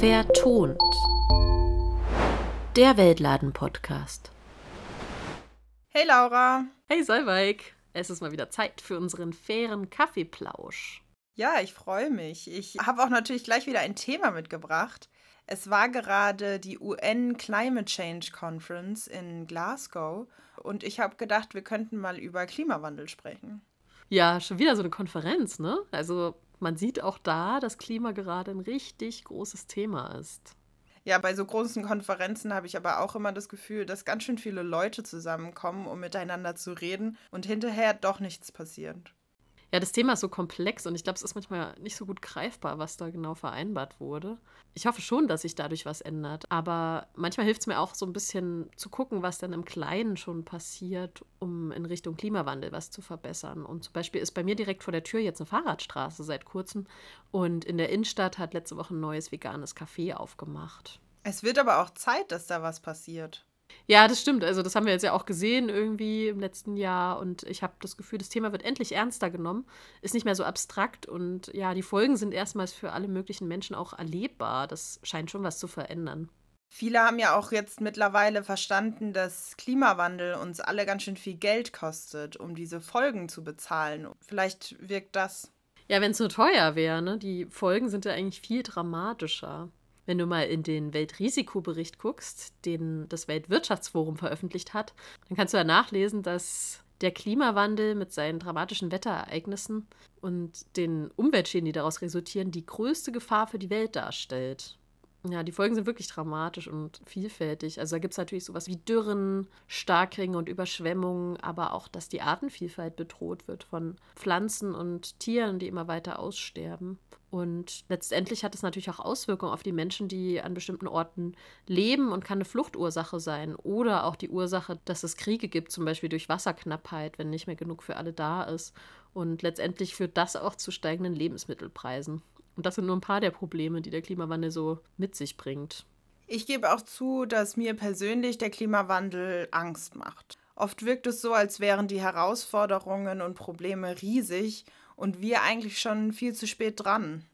Vertont. Der Weltladen-Podcast. Hey Laura. Hey Solveig. Es ist mal wieder Zeit für unseren fairen Kaffeeplausch. Ja, ich freue mich. Ich habe auch natürlich gleich wieder ein Thema mitgebracht. Es war gerade die UN Climate Change Conference in Glasgow und ich habe gedacht, wir könnten mal über Klimawandel sprechen. Ja, schon wieder so eine Konferenz, ne? Also man sieht auch da, dass Klima gerade ein richtig großes Thema ist. Ja, bei so großen Konferenzen habe ich aber auch immer das Gefühl, dass ganz schön viele Leute zusammenkommen, um miteinander zu reden und hinterher doch nichts passiert. Ja, das Thema ist so komplex und ich glaube, es ist manchmal nicht so gut greifbar, was da genau vereinbart wurde. Ich hoffe schon, dass sich dadurch was ändert, aber manchmal hilft es mir auch so ein bisschen zu gucken, was dann im Kleinen schon passiert, um in Richtung Klimawandel was zu verbessern. Und zum Beispiel ist bei mir direkt vor der Tür jetzt eine Fahrradstraße seit kurzem und in der Innenstadt hat letzte Woche ein neues veganes Café aufgemacht. Es wird aber auch Zeit, dass da was passiert. Ja, das stimmt. Also das haben wir jetzt ja auch gesehen irgendwie im letzten Jahr und ich habe das Gefühl, das Thema wird endlich ernster genommen, ist nicht mehr so abstrakt und ja, die Folgen sind erstmals für alle möglichen Menschen auch erlebbar. Das scheint schon was zu verändern. Viele haben ja auch jetzt mittlerweile verstanden, dass Klimawandel uns alle ganz schön viel Geld kostet, um diese Folgen zu bezahlen. Vielleicht wirkt das. Ja, wenn es so teuer wäre, ne? Die Folgen sind ja eigentlich viel dramatischer. Wenn du mal in den Weltrisikobericht guckst, den das Weltwirtschaftsforum veröffentlicht hat, dann kannst du ja nachlesen, dass der Klimawandel mit seinen dramatischen Wetterereignissen und den Umweltschäden, die daraus resultieren, die größte Gefahr für die Welt darstellt. Ja, die Folgen sind wirklich dramatisch und vielfältig. Also da gibt es natürlich sowas wie Dürren, Starkregen und Überschwemmungen, aber auch, dass die Artenvielfalt bedroht wird von Pflanzen und Tieren, die immer weiter aussterben. Und letztendlich hat es natürlich auch Auswirkungen auf die Menschen, die an bestimmten Orten leben und kann eine Fluchtursache sein. Oder auch die Ursache, dass es Kriege gibt, zum Beispiel durch Wasserknappheit, wenn nicht mehr genug für alle da ist. Und letztendlich führt das auch zu steigenden Lebensmittelpreisen. Und das sind nur ein paar der Probleme, die der Klimawandel so mit sich bringt. Ich gebe auch zu, dass mir persönlich der Klimawandel Angst macht. Oft wirkt es so, als wären die Herausforderungen und Probleme riesig und wir eigentlich schon viel zu spät dran.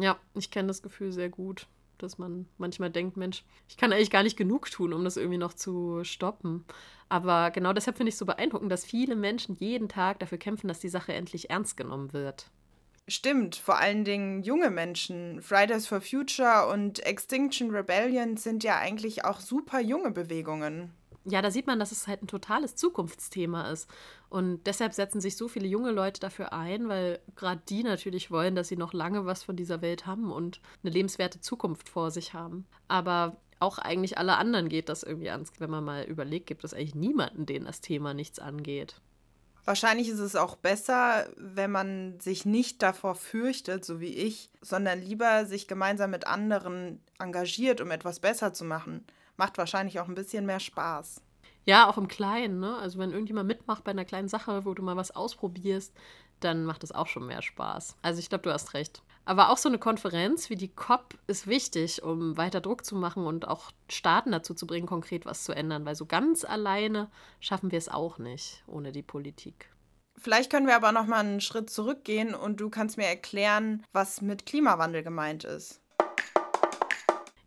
Ja, ich kenne das Gefühl sehr gut, dass man manchmal denkt, Mensch, ich kann eigentlich gar nicht genug tun, um das irgendwie noch zu stoppen. Aber genau deshalb finde ich es so beeindruckend, dass viele Menschen jeden Tag dafür kämpfen, dass die Sache endlich ernst genommen wird. Stimmt, vor allen Dingen junge Menschen. Fridays for Future und Extinction Rebellion sind ja eigentlich auch super junge Bewegungen ja, da sieht man, dass es halt ein totales Zukunftsthema ist. Und deshalb setzen sich so viele junge Leute dafür ein, weil gerade die natürlich wollen, dass sie noch lange was von dieser Welt haben und eine lebenswerte Zukunft vor sich haben. Aber auch eigentlich alle anderen geht das irgendwie ans, wenn man mal überlegt, gibt es eigentlich niemanden, den das Thema nichts angeht. Wahrscheinlich ist es auch besser, wenn man sich nicht davor fürchtet, so wie ich, sondern lieber sich gemeinsam mit anderen engagiert, um etwas besser zu machen macht wahrscheinlich auch ein bisschen mehr Spaß. Ja, auch im Kleinen, ne? Also wenn irgendjemand mitmacht bei einer kleinen Sache, wo du mal was ausprobierst, dann macht es auch schon mehr Spaß. Also ich glaube, du hast recht. Aber auch so eine Konferenz wie die COP ist wichtig, um weiter Druck zu machen und auch Staaten dazu zu bringen, konkret was zu ändern, weil so ganz alleine schaffen wir es auch nicht ohne die Politik. Vielleicht können wir aber noch mal einen Schritt zurückgehen und du kannst mir erklären, was mit Klimawandel gemeint ist.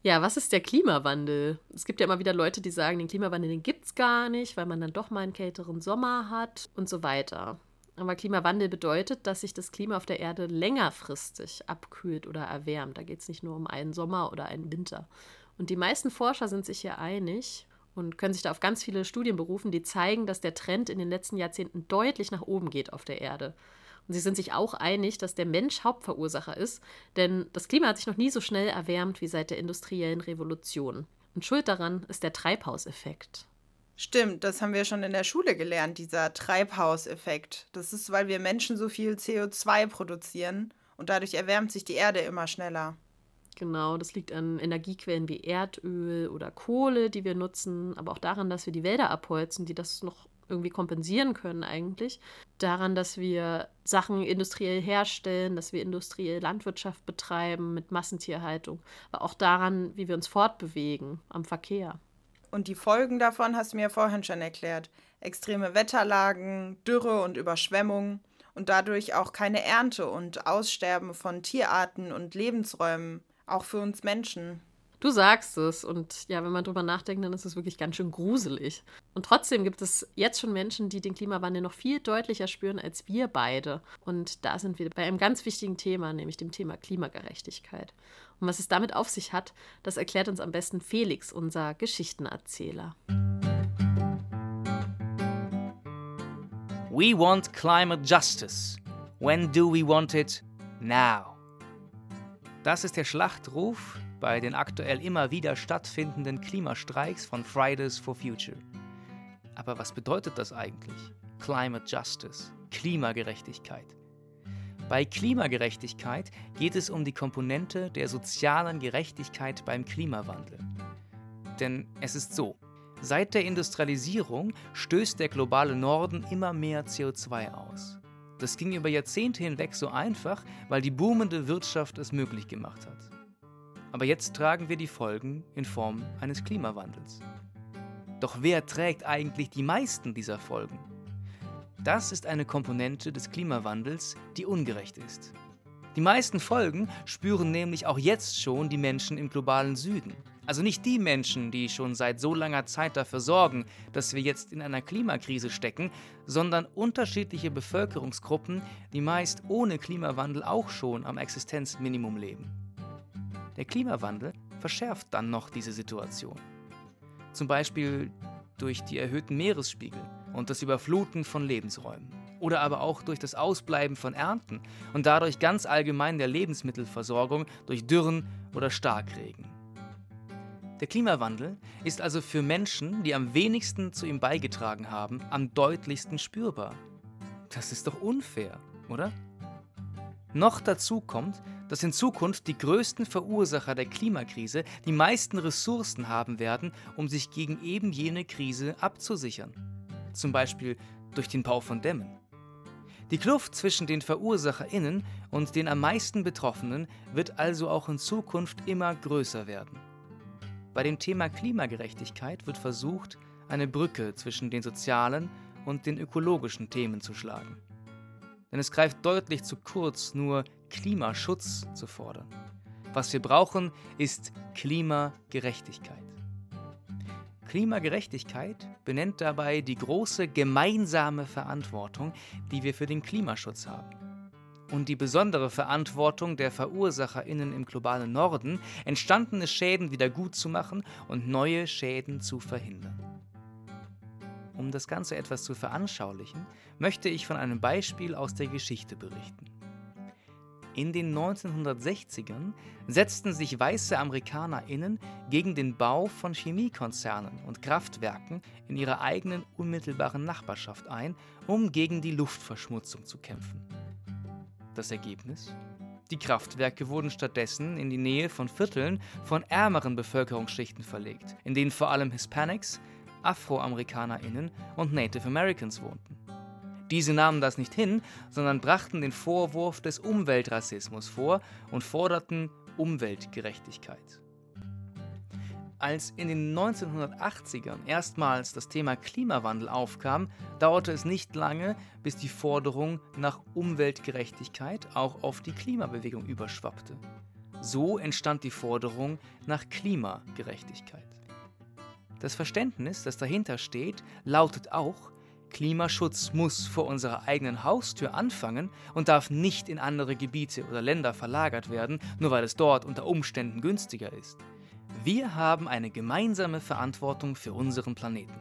Ja, was ist der Klimawandel? Es gibt ja immer wieder Leute, die sagen, den Klimawandel, den gibt es gar nicht, weil man dann doch mal einen kälteren Sommer hat und so weiter. Aber Klimawandel bedeutet, dass sich das Klima auf der Erde längerfristig abkühlt oder erwärmt. Da geht es nicht nur um einen Sommer oder einen Winter. Und die meisten Forscher sind sich hier einig und können sich da auf ganz viele Studien berufen, die zeigen, dass der Trend in den letzten Jahrzehnten deutlich nach oben geht auf der Erde. Und sie sind sich auch einig, dass der Mensch Hauptverursacher ist, denn das Klima hat sich noch nie so schnell erwärmt wie seit der industriellen Revolution. Und schuld daran ist der Treibhauseffekt. Stimmt, das haben wir schon in der Schule gelernt, dieser Treibhauseffekt. Das ist, weil wir Menschen so viel CO2 produzieren und dadurch erwärmt sich die Erde immer schneller. Genau, das liegt an Energiequellen wie Erdöl oder Kohle, die wir nutzen, aber auch daran, dass wir die Wälder abholzen, die das noch irgendwie kompensieren können eigentlich. Daran, dass wir Sachen industriell herstellen, dass wir industriell Landwirtschaft betreiben mit Massentierhaltung, aber auch daran, wie wir uns fortbewegen am Verkehr. Und die Folgen davon hast du mir vorhin schon erklärt. Extreme Wetterlagen, Dürre und Überschwemmung und dadurch auch keine Ernte und Aussterben von Tierarten und Lebensräumen. Auch für uns Menschen. Du sagst es und ja, wenn man drüber nachdenkt, dann ist es wirklich ganz schön gruselig. Und trotzdem gibt es jetzt schon Menschen, die den Klimawandel noch viel deutlicher spüren als wir beide. Und da sind wir bei einem ganz wichtigen Thema, nämlich dem Thema Klimagerechtigkeit. Und was es damit auf sich hat, das erklärt uns am besten Felix, unser Geschichtenerzähler. We want climate justice. When do we want it? Now. Das ist der Schlachtruf bei den aktuell immer wieder stattfindenden Klimastreiks von Fridays for Future. Aber was bedeutet das eigentlich? Climate Justice, Klimagerechtigkeit. Bei Klimagerechtigkeit geht es um die Komponente der sozialen Gerechtigkeit beim Klimawandel. Denn es ist so, seit der Industrialisierung stößt der globale Norden immer mehr CO2 aus. Das ging über Jahrzehnte hinweg so einfach, weil die boomende Wirtschaft es möglich gemacht hat. Aber jetzt tragen wir die Folgen in Form eines Klimawandels. Doch wer trägt eigentlich die meisten dieser Folgen? Das ist eine Komponente des Klimawandels, die ungerecht ist. Die meisten Folgen spüren nämlich auch jetzt schon die Menschen im globalen Süden. Also nicht die Menschen, die schon seit so langer Zeit dafür sorgen, dass wir jetzt in einer Klimakrise stecken, sondern unterschiedliche Bevölkerungsgruppen, die meist ohne Klimawandel auch schon am Existenzminimum leben. Der Klimawandel verschärft dann noch diese Situation. Zum Beispiel durch die erhöhten Meeresspiegel und das Überfluten von Lebensräumen. Oder aber auch durch das Ausbleiben von Ernten und dadurch ganz allgemein der Lebensmittelversorgung durch Dürren oder Starkregen. Der Klimawandel ist also für Menschen, die am wenigsten zu ihm beigetragen haben, am deutlichsten spürbar. Das ist doch unfair, oder? Noch dazu kommt, dass in Zukunft die größten Verursacher der Klimakrise die meisten Ressourcen haben werden, um sich gegen eben jene Krise abzusichern. Zum Beispiel durch den Bau von Dämmen. Die Kluft zwischen den VerursacherInnen und den am meisten Betroffenen wird also auch in Zukunft immer größer werden. Bei dem Thema Klimagerechtigkeit wird versucht, eine Brücke zwischen den sozialen und den ökologischen Themen zu schlagen denn es greift deutlich zu kurz, nur Klimaschutz zu fordern. Was wir brauchen, ist Klimagerechtigkeit. Klimagerechtigkeit benennt dabei die große gemeinsame Verantwortung, die wir für den Klimaschutz haben. Und die besondere Verantwortung der VerursacherInnen im globalen Norden, entstandene Schäden wieder gut zu machen und neue Schäden zu verhindern. Um das Ganze etwas zu veranschaulichen, möchte ich von einem Beispiel aus der Geschichte berichten. In den 1960ern setzten sich weiße AmerikanerInnen gegen den Bau von Chemiekonzernen und Kraftwerken in ihrer eigenen unmittelbaren Nachbarschaft ein, um gegen die Luftverschmutzung zu kämpfen. Das Ergebnis? Die Kraftwerke wurden stattdessen in die Nähe von Vierteln von ärmeren Bevölkerungsschichten verlegt, in denen vor allem Hispanics, AfroamerikanerInnen und Native Americans wohnten. Diese nahmen das nicht hin, sondern brachten den Vorwurf des Umweltrassismus vor und forderten Umweltgerechtigkeit. Als in den 1980ern erstmals das Thema Klimawandel aufkam, dauerte es nicht lange, bis die Forderung nach Umweltgerechtigkeit auch auf die Klimabewegung überschwappte. So entstand die Forderung nach Klimagerechtigkeit. Das Verständnis, das dahinter steht, lautet auch, Klimaschutz muss vor unserer eigenen Haustür anfangen und darf nicht in andere Gebiete oder Länder verlagert werden, nur weil es dort unter Umständen günstiger ist. Wir haben eine gemeinsame Verantwortung für unseren Planeten.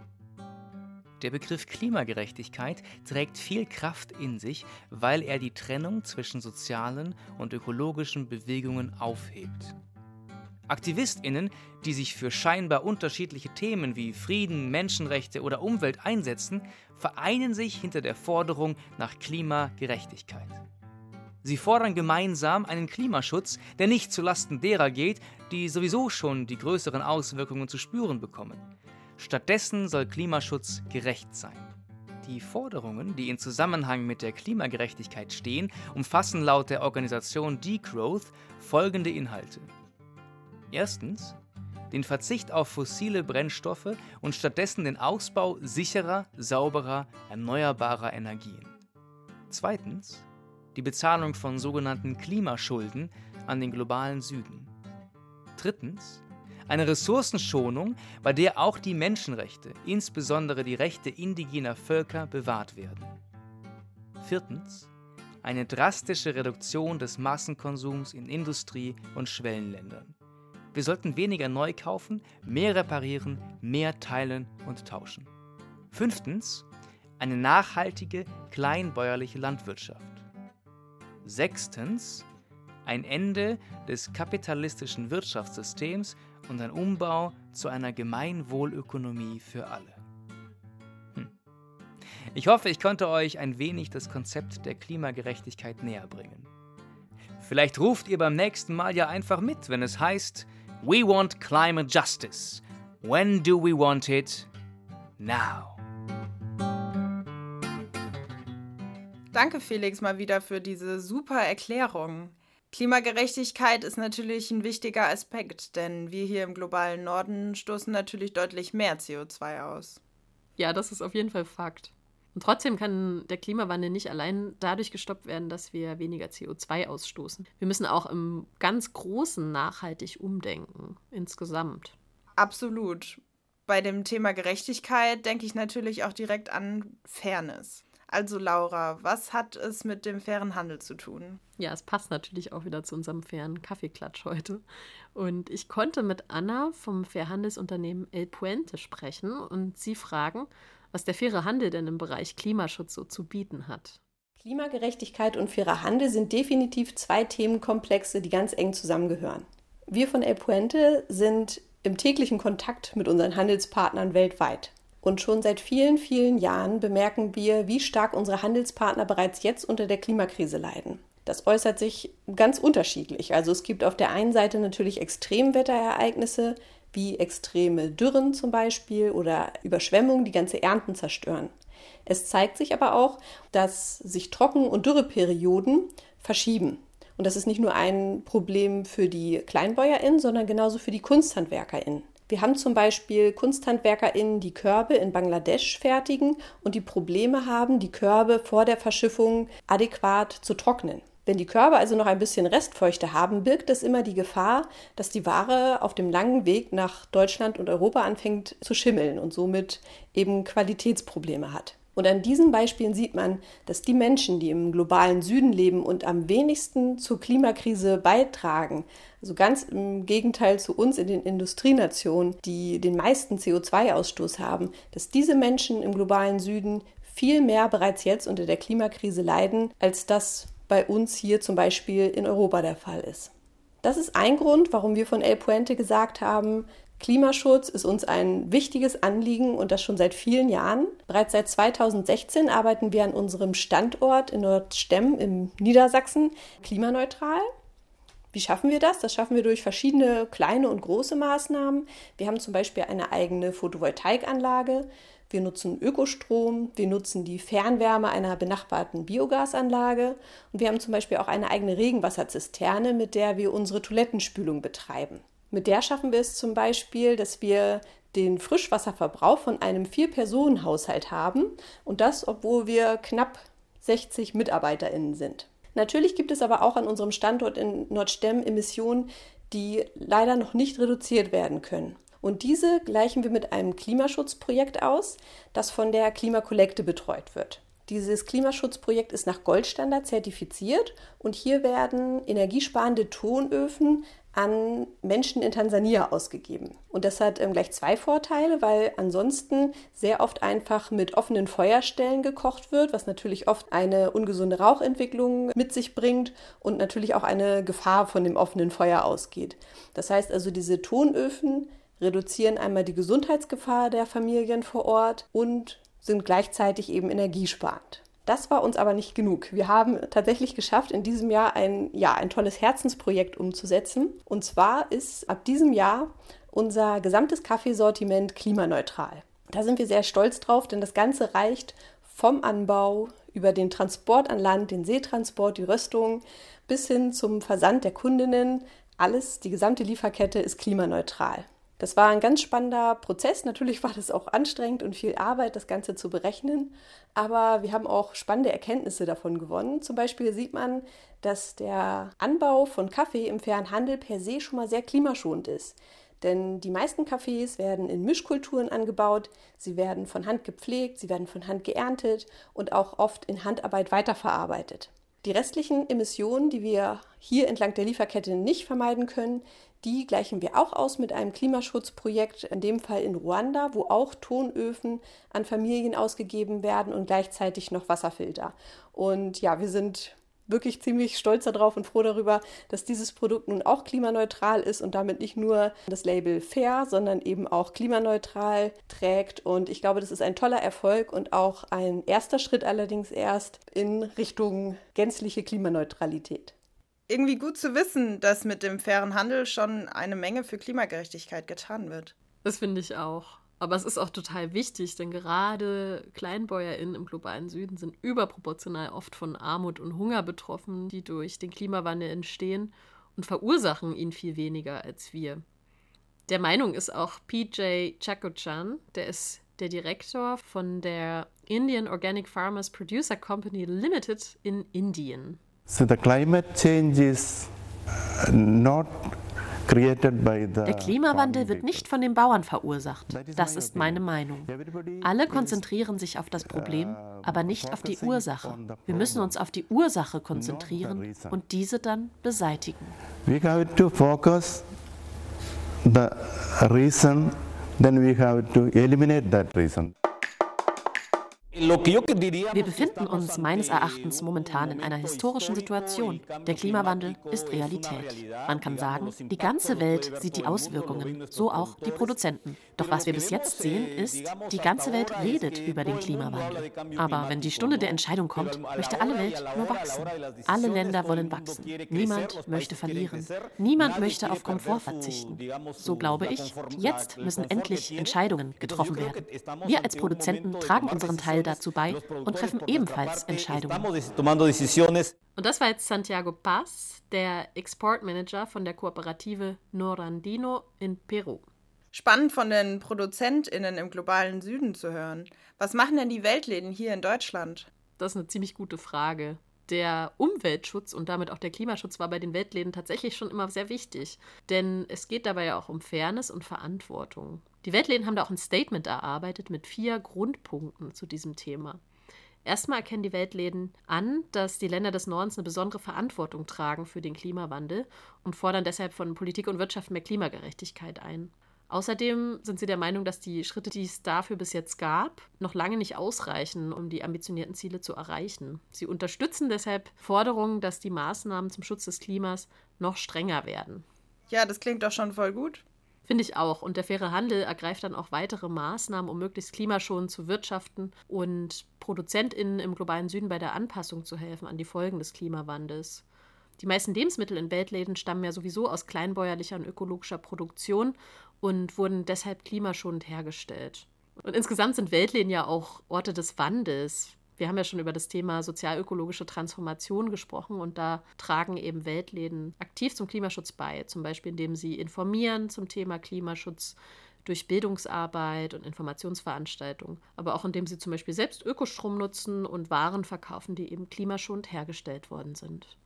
Der Begriff Klimagerechtigkeit trägt viel Kraft in sich, weil er die Trennung zwischen sozialen und ökologischen Bewegungen aufhebt. AktivistInnen, die sich für scheinbar unterschiedliche Themen wie Frieden, Menschenrechte oder Umwelt einsetzen, vereinen sich hinter der Forderung nach Klimagerechtigkeit. Sie fordern gemeinsam einen Klimaschutz, der nicht zulasten derer geht, die sowieso schon die größeren Auswirkungen zu spüren bekommen. Stattdessen soll Klimaschutz gerecht sein. Die Forderungen, die in Zusammenhang mit der Klimagerechtigkeit stehen, umfassen laut der Organisation Degrowth folgende Inhalte. Erstens den Verzicht auf fossile Brennstoffe und stattdessen den Ausbau sicherer, sauberer, erneuerbarer Energien. Zweitens die Bezahlung von sogenannten Klimaschulden an den globalen Süden. Drittens, eine Ressourcenschonung, bei der auch die Menschenrechte, insbesondere die Rechte indigener Völker, bewahrt werden. Viertens, eine drastische Reduktion des Massenkonsums in Industrie- und Schwellenländern. Wir sollten weniger neu kaufen, mehr reparieren, mehr teilen und tauschen. Fünftens, eine nachhaltige, kleinbäuerliche Landwirtschaft. Sechstens, ein Ende des kapitalistischen Wirtschaftssystems und ein Umbau zu einer Gemeinwohlökonomie für alle. Hm. Ich hoffe, ich konnte euch ein wenig das Konzept der Klimagerechtigkeit näher bringen. Vielleicht ruft ihr beim nächsten Mal ja einfach mit, wenn es heißt, We want climate justice. When do we want it? Now. Danke, Felix, mal wieder für diese super Erklärung. Klimagerechtigkeit ist natürlich ein wichtiger Aspekt, denn wir hier im globalen Norden stoßen natürlich deutlich mehr CO2 aus. Ja, das ist auf jeden Fall Fakt. Und trotzdem kann der Klimawandel nicht allein dadurch gestoppt werden, dass wir weniger CO2 ausstoßen. Wir müssen auch im ganz Großen nachhaltig umdenken, insgesamt. Absolut. Bei dem Thema Gerechtigkeit denke ich natürlich auch direkt an Fairness. Also Laura, was hat es mit dem fairen Handel zu tun? Ja, es passt natürlich auch wieder zu unserem fairen Kaffeeklatsch heute. Und ich konnte mit Anna vom Fairhandelsunternehmen El Puente sprechen und sie fragen, was der faire Handel denn im Bereich Klimaschutz so zu bieten hat. Klimagerechtigkeit und fairer Handel sind definitiv zwei Themenkomplexe, die ganz eng zusammengehören. Wir von El Puente sind im täglichen Kontakt mit unseren Handelspartnern weltweit. Und schon seit vielen, vielen Jahren bemerken wir, wie stark unsere Handelspartner bereits jetzt unter der Klimakrise leiden. Das äußert sich ganz unterschiedlich. Also es gibt auf der einen Seite natürlich Extremwetterereignisse, wie extreme Dürren zum Beispiel oder Überschwemmungen, die ganze Ernten zerstören. Es zeigt sich aber auch, dass sich Trocken- und Dürreperioden verschieben. Und das ist nicht nur ein Problem für die KleinbäuerInnen, sondern genauso für die KunsthandwerkerInnen. Wir haben zum Beispiel KunsthandwerkerInnen, die Körbe in Bangladesch fertigen und die Probleme haben, die Körbe vor der Verschiffung adäquat zu trocknen. Wenn die Körbe also noch ein bisschen Restfeuchte haben, birgt es immer die Gefahr, dass die Ware auf dem langen Weg nach Deutschland und Europa anfängt zu schimmeln und somit eben Qualitätsprobleme hat. Und an diesen Beispielen sieht man, dass die Menschen, die im globalen Süden leben und am wenigsten zur Klimakrise beitragen, also ganz im Gegenteil zu uns in den Industrienationen, die den meisten CO2-Ausstoß haben, dass diese Menschen im globalen Süden viel mehr bereits jetzt unter der Klimakrise leiden, als das bei uns hier zum Beispiel in Europa der Fall ist. Das ist ein Grund, warum wir von El Puente gesagt haben, Klimaschutz ist uns ein wichtiges Anliegen und das schon seit vielen Jahren. Bereits seit 2016 arbeiten wir an unserem Standort in Nordstemm im Niedersachsen klimaneutral. Wie schaffen wir das? Das schaffen wir durch verschiedene kleine und große Maßnahmen. Wir haben zum Beispiel eine eigene Photovoltaikanlage. Wir nutzen Ökostrom, wir nutzen die Fernwärme einer benachbarten Biogasanlage und wir haben zum Beispiel auch eine eigene Regenwasserzisterne, mit der wir unsere Toilettenspülung betreiben. Mit der schaffen wir es zum Beispiel, dass wir den Frischwasserverbrauch von einem Vier-Personen-Haushalt haben und das, obwohl wir knapp 60 MitarbeiterInnen sind. Natürlich gibt es aber auch an unserem Standort in Nordstemm Emissionen, die leider noch nicht reduziert werden können. Und diese gleichen wir mit einem Klimaschutzprojekt aus, das von der Klimakollekte betreut wird. Dieses Klimaschutzprojekt ist nach Goldstandard zertifiziert und hier werden energiesparende Tonöfen an Menschen in Tansania ausgegeben. Und das hat ähm, gleich zwei Vorteile, weil ansonsten sehr oft einfach mit offenen Feuerstellen gekocht wird, was natürlich oft eine ungesunde Rauchentwicklung mit sich bringt und natürlich auch eine Gefahr von dem offenen Feuer ausgeht. Das heißt also, diese Tonöfen reduzieren einmal die Gesundheitsgefahr der Familien vor Ort und sind gleichzeitig eben energiesparend. Das war uns aber nicht genug. Wir haben tatsächlich geschafft, in diesem Jahr ein, ja, ein tolles Herzensprojekt umzusetzen. Und zwar ist ab diesem Jahr unser gesamtes Kaffeesortiment klimaneutral. Da sind wir sehr stolz drauf, denn das Ganze reicht vom Anbau über den Transport an Land, den Seetransport, die Röstung bis hin zum Versand der Kundinnen. Alles, die gesamte Lieferkette ist klimaneutral. Das war ein ganz spannender Prozess. Natürlich war das auch anstrengend und viel Arbeit, das Ganze zu berechnen. Aber wir haben auch spannende Erkenntnisse davon gewonnen. Zum Beispiel sieht man, dass der Anbau von Kaffee im fairen Handel per se schon mal sehr klimaschonend ist. Denn die meisten Kaffees werden in Mischkulturen angebaut, sie werden von Hand gepflegt, sie werden von Hand geerntet und auch oft in Handarbeit weiterverarbeitet. Die restlichen Emissionen, die wir hier entlang der Lieferkette nicht vermeiden können, die gleichen wir auch aus mit einem Klimaschutzprojekt, in dem Fall in Ruanda, wo auch Tonöfen an Familien ausgegeben werden und gleichzeitig noch Wasserfilter. Und ja, wir sind wirklich ziemlich stolz darauf und froh darüber, dass dieses Produkt nun auch klimaneutral ist und damit nicht nur das Label fair, sondern eben auch klimaneutral trägt. Und ich glaube, das ist ein toller Erfolg und auch ein erster Schritt allerdings erst in Richtung gänzliche Klimaneutralität. Irgendwie gut zu wissen, dass mit dem fairen Handel schon eine Menge für Klimagerechtigkeit getan wird. Das finde ich auch. Aber es ist auch total wichtig, denn gerade KleinbäuerInnen im globalen Süden sind überproportional oft von Armut und Hunger betroffen, die durch den Klimawandel entstehen und verursachen ihn viel weniger als wir. Der Meinung ist auch PJ Chakochan, der ist der Direktor von der Indian Organic Farmers Producer Company Limited in Indien. So the climate change is not der Klimawandel wird nicht von den Bauern verursacht. Das ist meine Meinung. Alle konzentrieren sich auf das Problem, uh, aber nicht auf die Ursache. Wir müssen uns auf die Ursache konzentrieren und diese dann beseitigen. We have to focus the reason, then we have to eliminate that reason. Wir befinden uns meines Erachtens momentan in einer historischen Situation. Der Klimawandel ist Realität. Man kann sagen, die ganze Welt sieht die Auswirkungen, so auch die Produzenten. Doch was wir bis jetzt sehen, ist, die ganze Welt redet über den Klimawandel. Aber wenn die Stunde der Entscheidung kommt, möchte alle Welt nur wachsen. Alle Länder wollen wachsen. Niemand möchte verlieren. Niemand möchte auf Komfort verzichten. So glaube ich, jetzt müssen endlich Entscheidungen getroffen werden. Wir als Produzenten tragen unseren Teil dazu bei und treffen ebenfalls Entscheidungen. Und das war jetzt Santiago Paz, der Exportmanager von der Kooperative Norandino in Peru. Spannend von den ProduzentInnen im globalen Süden zu hören. Was machen denn die Weltläden hier in Deutschland? Das ist eine ziemlich gute Frage. Der Umweltschutz und damit auch der Klimaschutz war bei den Weltläden tatsächlich schon immer sehr wichtig. Denn es geht dabei ja auch um Fairness und Verantwortung. Die Weltläden haben da auch ein Statement erarbeitet mit vier Grundpunkten zu diesem Thema. Erstmal erkennen die Weltläden an, dass die Länder des Nordens eine besondere Verantwortung tragen für den Klimawandel und fordern deshalb von Politik und Wirtschaft mehr Klimagerechtigkeit ein. Außerdem sind sie der Meinung, dass die Schritte, die es dafür bis jetzt gab, noch lange nicht ausreichen, um die ambitionierten Ziele zu erreichen. Sie unterstützen deshalb Forderungen, dass die Maßnahmen zum Schutz des Klimas noch strenger werden. Ja, das klingt doch schon voll gut. Finde ich auch. Und der faire Handel ergreift dann auch weitere Maßnahmen, um möglichst klimaschonend zu wirtschaften und ProduzentInnen im globalen Süden bei der Anpassung zu helfen an die Folgen des Klimawandels. Die meisten Lebensmittel in Weltläden stammen ja sowieso aus kleinbäuerlicher und ökologischer Produktion und wurden deshalb klimaschonend hergestellt. Und insgesamt sind Weltläden ja auch Orte des Wandels. Wir haben ja schon über das Thema sozialökologische Transformation gesprochen und da tragen eben Weltläden aktiv zum Klimaschutz bei, zum Beispiel indem sie informieren zum Thema Klimaschutz durch Bildungsarbeit und Informationsveranstaltungen, aber auch indem sie zum Beispiel selbst Ökostrom nutzen und Waren verkaufen, die eben klimaschonend hergestellt worden sind.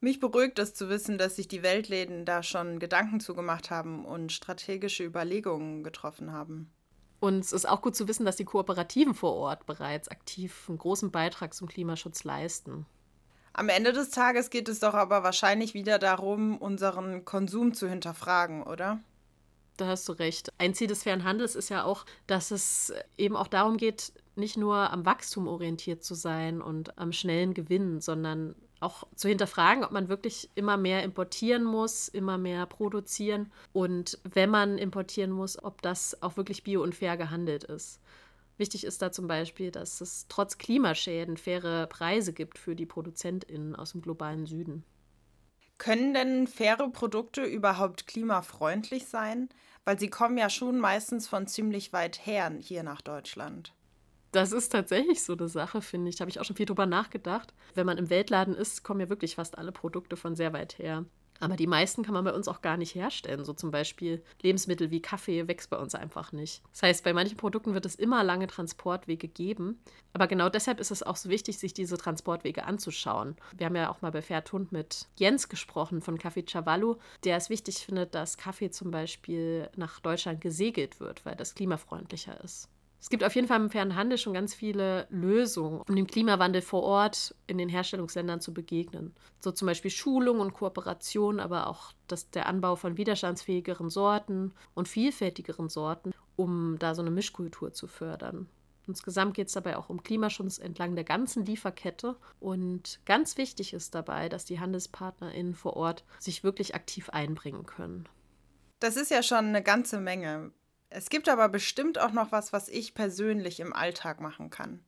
Mich beruhigt es zu wissen, dass sich die Weltläden da schon Gedanken zugemacht haben und strategische Überlegungen getroffen haben. Und es ist auch gut zu wissen, dass die Kooperativen vor Ort bereits aktiv einen großen Beitrag zum Klimaschutz leisten. Am Ende des Tages geht es doch aber wahrscheinlich wieder darum, unseren Konsum zu hinterfragen, oder? Da hast du recht. Ein Ziel des fairen Handels ist ja auch, dass es eben auch darum geht, nicht nur am Wachstum orientiert zu sein und am schnellen Gewinn, sondern auch zu hinterfragen, ob man wirklich immer mehr importieren muss, immer mehr produzieren und wenn man importieren muss, ob das auch wirklich bio und fair gehandelt ist. Wichtig ist da zum Beispiel, dass es trotz Klimaschäden faire Preise gibt für die ProduzentInnen aus dem globalen Süden. Können denn faire Produkte überhaupt klimafreundlich sein? Weil sie kommen ja schon meistens von ziemlich weit her hier nach Deutschland. Das ist tatsächlich so eine Sache, finde ich. Da habe ich auch schon viel drüber nachgedacht. Wenn man im Weltladen ist, kommen ja wirklich fast alle Produkte von sehr weit her. Aber die meisten kann man bei uns auch gar nicht herstellen. So zum Beispiel Lebensmittel wie Kaffee wächst bei uns einfach nicht. Das heißt, bei manchen Produkten wird es immer lange Transportwege geben. Aber genau deshalb ist es auch so wichtig, sich diese Transportwege anzuschauen. Wir haben ja auch mal bei Fairtund mit Jens gesprochen von Kaffee Cavallo, der es wichtig findet, dass Kaffee zum Beispiel nach Deutschland gesegelt wird, weil das klimafreundlicher ist. Es gibt auf jeden Fall im fairen Handel schon ganz viele Lösungen, um dem Klimawandel vor Ort in den Herstellungsländern zu begegnen. So zum Beispiel Schulung und Kooperation, aber auch das, der Anbau von widerstandsfähigeren Sorten und vielfältigeren Sorten, um da so eine Mischkultur zu fördern. Insgesamt geht es dabei auch um Klimaschutz entlang der ganzen Lieferkette. Und ganz wichtig ist dabei, dass die HandelspartnerInnen vor Ort sich wirklich aktiv einbringen können. Das ist ja schon eine ganze Menge. Es gibt aber bestimmt auch noch was, was ich persönlich im Alltag machen kann.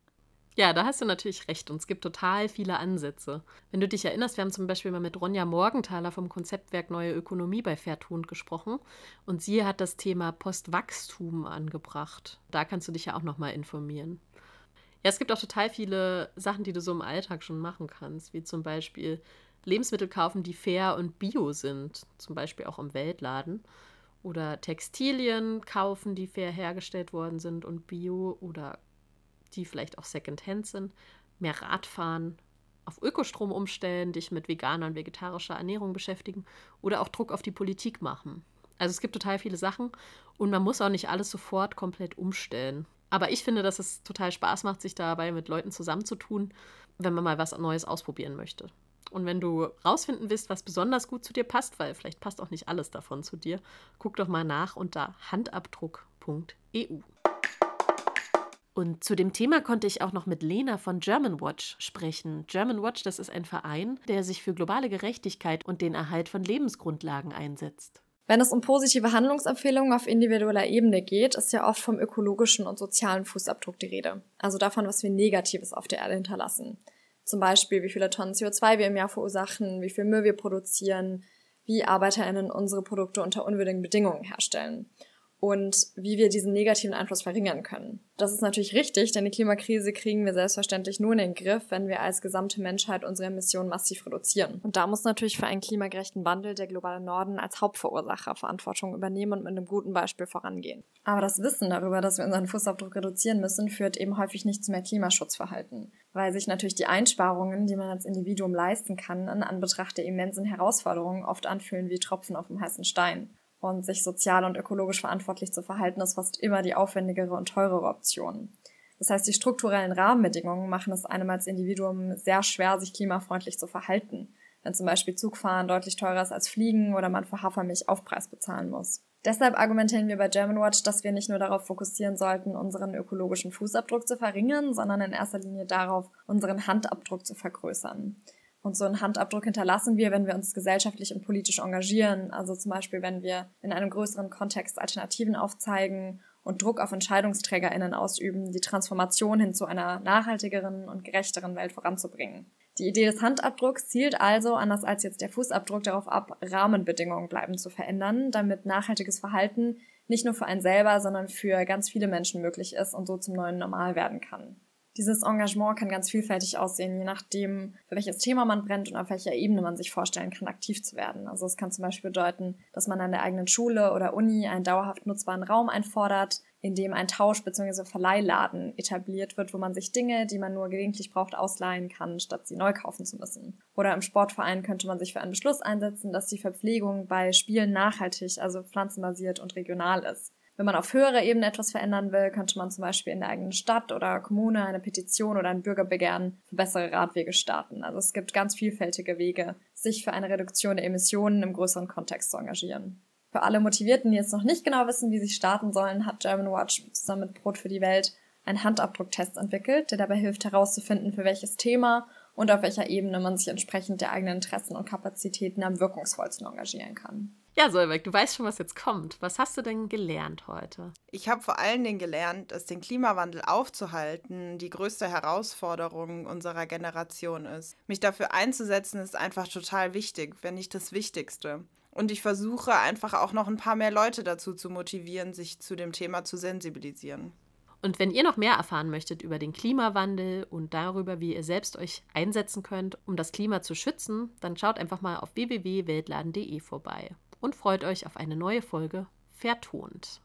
Ja, da hast du natürlich recht und es gibt total viele Ansätze. Wenn du dich erinnerst, wir haben zum Beispiel mal mit Ronja Morgenthaler vom Konzeptwerk Neue Ökonomie bei Fairtun gesprochen und sie hat das Thema Postwachstum angebracht. Da kannst du dich ja auch nochmal informieren. Ja, es gibt auch total viele Sachen, die du so im Alltag schon machen kannst, wie zum Beispiel Lebensmittel kaufen, die fair und bio sind, zum Beispiel auch im Weltladen oder Textilien kaufen, die fair hergestellt worden sind und bio oder die vielleicht auch Secondhand sind, mehr Radfahren, auf Ökostrom umstellen, dich mit veganer und vegetarischer Ernährung beschäftigen oder auch Druck auf die Politik machen. Also es gibt total viele Sachen und man muss auch nicht alles sofort komplett umstellen. Aber ich finde, dass es total Spaß macht, sich dabei mit Leuten zusammenzutun, wenn man mal was Neues ausprobieren möchte. Und wenn du rausfinden willst, was besonders gut zu dir passt, weil vielleicht passt auch nicht alles davon zu dir, guck doch mal nach unter handabdruck.eu. Und zu dem Thema konnte ich auch noch mit Lena von German Watch sprechen. German Watch, das ist ein Verein, der sich für globale Gerechtigkeit und den Erhalt von Lebensgrundlagen einsetzt. Wenn es um positive Handlungsempfehlungen auf individueller Ebene geht, ist ja oft vom ökologischen und sozialen Fußabdruck die Rede. Also davon, was wir Negatives auf der Erde hinterlassen. Zum Beispiel, wie viele Tonnen CO2 wir im Jahr verursachen, wie viel Müll wir produzieren, wie ArbeiterInnen unsere Produkte unter unwürdigen Bedingungen herstellen und wie wir diesen negativen Einfluss verringern können. Das ist natürlich richtig, denn die Klimakrise kriegen wir selbstverständlich nur in den Griff, wenn wir als gesamte Menschheit unsere Emissionen massiv reduzieren. Und da muss natürlich für einen klimagerechten Wandel der globale Norden als Hauptverursacher Verantwortung übernehmen und mit einem guten Beispiel vorangehen. Aber das Wissen darüber, dass wir unseren Fußabdruck reduzieren müssen, führt eben häufig nicht zu mehr Klimaschutzverhalten, weil sich natürlich die Einsparungen, die man als Individuum leisten kann, in Anbetracht der immensen Herausforderungen oft anfühlen wie Tropfen auf dem heißen Stein. Und sich sozial und ökologisch verantwortlich zu verhalten, ist fast immer die aufwendigere und teurere Option. Das heißt, die strukturellen Rahmenbedingungen machen es einem als Individuum sehr schwer, sich klimafreundlich zu verhalten, wenn zum Beispiel Zugfahren deutlich teurer ist als Fliegen oder man für Hafermilch Aufpreis bezahlen muss. Deshalb argumentieren wir bei Germanwatch, dass wir nicht nur darauf fokussieren sollten, unseren ökologischen Fußabdruck zu verringern, sondern in erster Linie darauf, unseren Handabdruck zu vergrößern. Und so einen Handabdruck hinterlassen wir, wenn wir uns gesellschaftlich und politisch engagieren. Also zum Beispiel, wenn wir in einem größeren Kontext Alternativen aufzeigen und Druck auf EntscheidungsträgerInnen ausüben, die Transformation hin zu einer nachhaltigeren und gerechteren Welt voranzubringen. Die Idee des Handabdrucks zielt also, anders als jetzt der Fußabdruck, darauf ab, Rahmenbedingungen bleiben zu verändern, damit nachhaltiges Verhalten nicht nur für einen selber, sondern für ganz viele Menschen möglich ist und so zum neuen Normal werden kann. Dieses Engagement kann ganz vielfältig aussehen, je nachdem, für welches Thema man brennt und auf welcher Ebene man sich vorstellen kann, aktiv zu werden. Also es kann zum Beispiel bedeuten, dass man an der eigenen Schule oder Uni einen dauerhaft nutzbaren Raum einfordert, in dem ein Tausch- bzw. Verleihladen etabliert wird, wo man sich Dinge, die man nur gelegentlich braucht, ausleihen kann, statt sie neu kaufen zu müssen. Oder im Sportverein könnte man sich für einen Beschluss einsetzen, dass die Verpflegung bei Spielen nachhaltig, also pflanzenbasiert und regional ist. Wenn man auf höherer Ebene etwas verändern will, könnte man zum Beispiel in der eigenen Stadt oder Kommune eine Petition oder ein Bürgerbegehren für bessere Radwege starten. Also es gibt ganz vielfältige Wege, sich für eine Reduktion der Emissionen im größeren Kontext zu engagieren. Für alle Motivierten, die jetzt noch nicht genau wissen, wie sie starten sollen, hat German Watch zusammen mit Brot für die Welt einen Handabdrucktest entwickelt, der dabei hilft herauszufinden, für welches Thema und auf welcher Ebene man sich entsprechend der eigenen Interessen und Kapazitäten am wirkungsvollsten engagieren kann. Ja, Solveig, du weißt schon, was jetzt kommt. Was hast du denn gelernt heute? Ich habe vor allen Dingen gelernt, dass den Klimawandel aufzuhalten die größte Herausforderung unserer Generation ist. Mich dafür einzusetzen ist einfach total wichtig, wenn nicht das Wichtigste. Und ich versuche einfach auch noch ein paar mehr Leute dazu zu motivieren, sich zu dem Thema zu sensibilisieren. Und wenn ihr noch mehr erfahren möchtet über den Klimawandel und darüber, wie ihr selbst euch einsetzen könnt, um das Klima zu schützen, dann schaut einfach mal auf www.weltladen.de vorbei und freut euch auf eine neue Folge Vertont.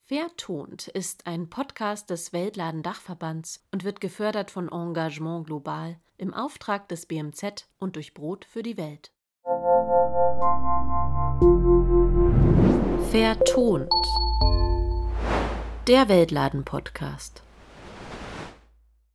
Vertont ist ein Podcast des Weltladen Dachverbands und wird gefördert von Engagement Global im Auftrag des BMZ und durch Brot für die Welt. Vertont. Der Weltladen Podcast.